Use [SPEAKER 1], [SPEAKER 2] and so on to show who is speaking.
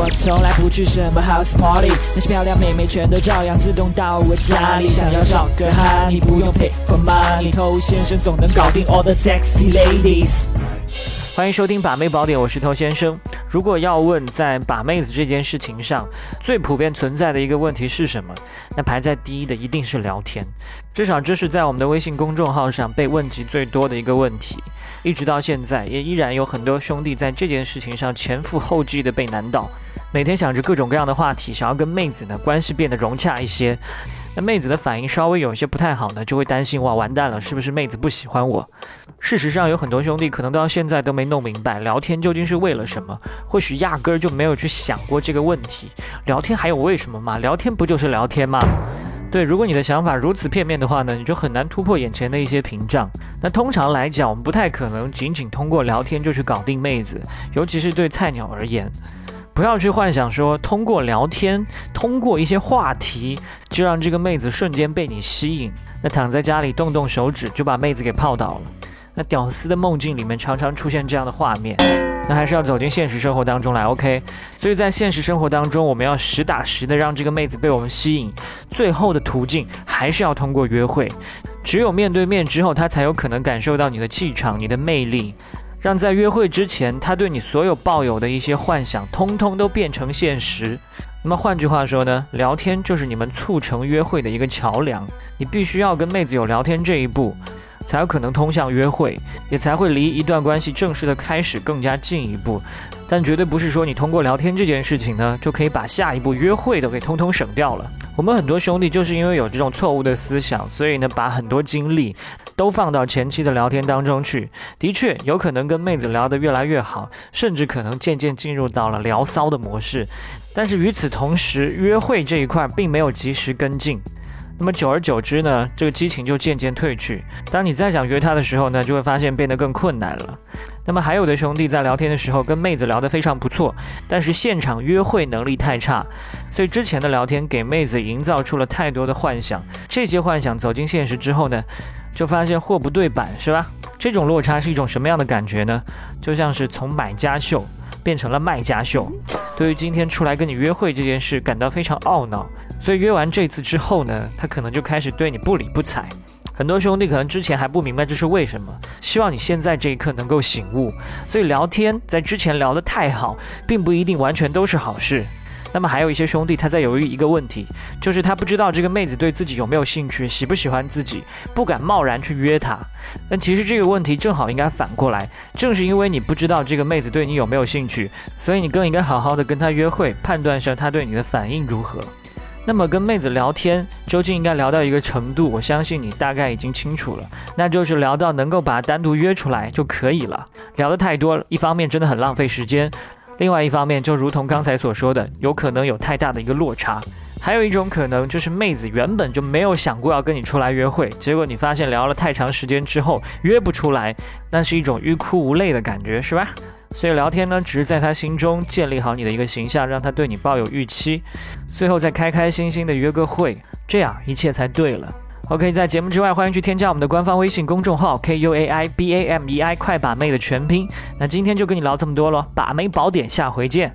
[SPEAKER 1] 我从来不去什么 house party，那些漂亮妹妹全都照样自动到我家里。想要找个 honey，不用 pay for money，偷先生总能搞定 all the sexy ladies。
[SPEAKER 2] 欢迎收听把妹宝典，我是头先生。如果要问在把妹子这件事情上最普遍存在的一个问题是什么，那排在第一的一定是聊天。至少这是在我们的微信公众号上被问及最多的一个问题。一直到现在，也依然有很多兄弟在这件事情上前赴后继的被难倒，每天想着各种各样的话题，想要跟妹子呢关系变得融洽一些。那妹子的反应稍微有一些不太好呢，就会担心哇，完蛋了，是不是妹子不喜欢我？事实上，有很多兄弟可能到现在都没弄明白聊天究竟是为了什么，或许压根儿就没有去想过这个问题。聊天还有为什么吗？聊天不就是聊天吗？对，如果你的想法如此片面的话呢，你就很难突破眼前的一些屏障。那通常来讲，我们不太可能仅仅通过聊天就去搞定妹子，尤其是对菜鸟而言。不要去幻想说通过聊天，通过一些话题就让这个妹子瞬间被你吸引。那躺在家里动动手指就把妹子给泡倒了。那屌丝的梦境里面常常出现这样的画面。那还是要走进现实生活当中来，OK？所以在现实生活当中，我们要实打实的让这个妹子被我们吸引。最后的途径还是要通过约会。只有面对面之后，她才有可能感受到你的气场、你的魅力。让在约会之前，他对你所有抱有的一些幻想，通通都变成现实。那么换句话说呢，聊天就是你们促成约会的一个桥梁。你必须要跟妹子有聊天这一步，才有可能通向约会，也才会离一段关系正式的开始更加近一步。但绝对不是说你通过聊天这件事情呢，就可以把下一步约会都给通通省掉了。我们很多兄弟就是因为有这种错误的思想，所以呢，把很多精力。都放到前期的聊天当中去，的确有可能跟妹子聊得越来越好，甚至可能渐渐进入到了聊骚的模式。但是与此同时，约会这一块并没有及时跟进，那么久而久之呢，这个激情就渐渐褪去。当你再想约她的时候呢，就会发现变得更困难了。那么还有的兄弟在聊天的时候跟妹子聊得非常不错，但是现场约会能力太差，所以之前的聊天给妹子营造出了太多的幻想，这些幻想走进现实之后呢？就发现货不对版，是吧？这种落差是一种什么样的感觉呢？就像是从买家秀变成了卖家秀。对于今天出来跟你约会这件事感到非常懊恼，所以约完这次之后呢，他可能就开始对你不理不睬。很多兄弟可能之前还不明白这是为什么，希望你现在这一刻能够醒悟。所以聊天在之前聊得太好，并不一定完全都是好事。那么还有一些兄弟，他在犹豫一个问题，就是他不知道这个妹子对自己有没有兴趣，喜不喜欢自己，不敢贸然去约她。但其实这个问题正好应该反过来，正是因为你不知道这个妹子对你有没有兴趣，所以你更应该好好的跟她约会，判断一下她对你的反应如何。那么跟妹子聊天究竟应该聊到一个程度，我相信你大概已经清楚了，那就是聊到能够把她单独约出来就可以了。聊得太多，一方面真的很浪费时间。另外一方面，就如同刚才所说的，有可能有太大的一个落差。还有一种可能，就是妹子原本就没有想过要跟你出来约会，结果你发现聊了太长时间之后约不出来，那是一种欲哭无泪的感觉，是吧？所以聊天呢，只是在他心中建立好你的一个形象，让他对你抱有预期，最后再开开心心的约个会，这样一切才对了。OK，在节目之外，欢迎去添加我们的官方微信公众号 K U A I B A M E I 快把妹的全拼。那今天就跟你聊这么多了，把妹宝典，下回见。